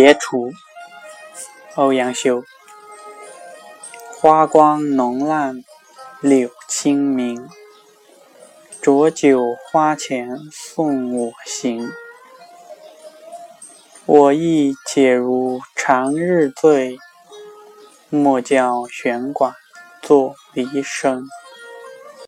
别处，欧阳修。花光浓烂柳青明，浊酒花前送我行。我亦解如长日醉，莫教弦管作离声。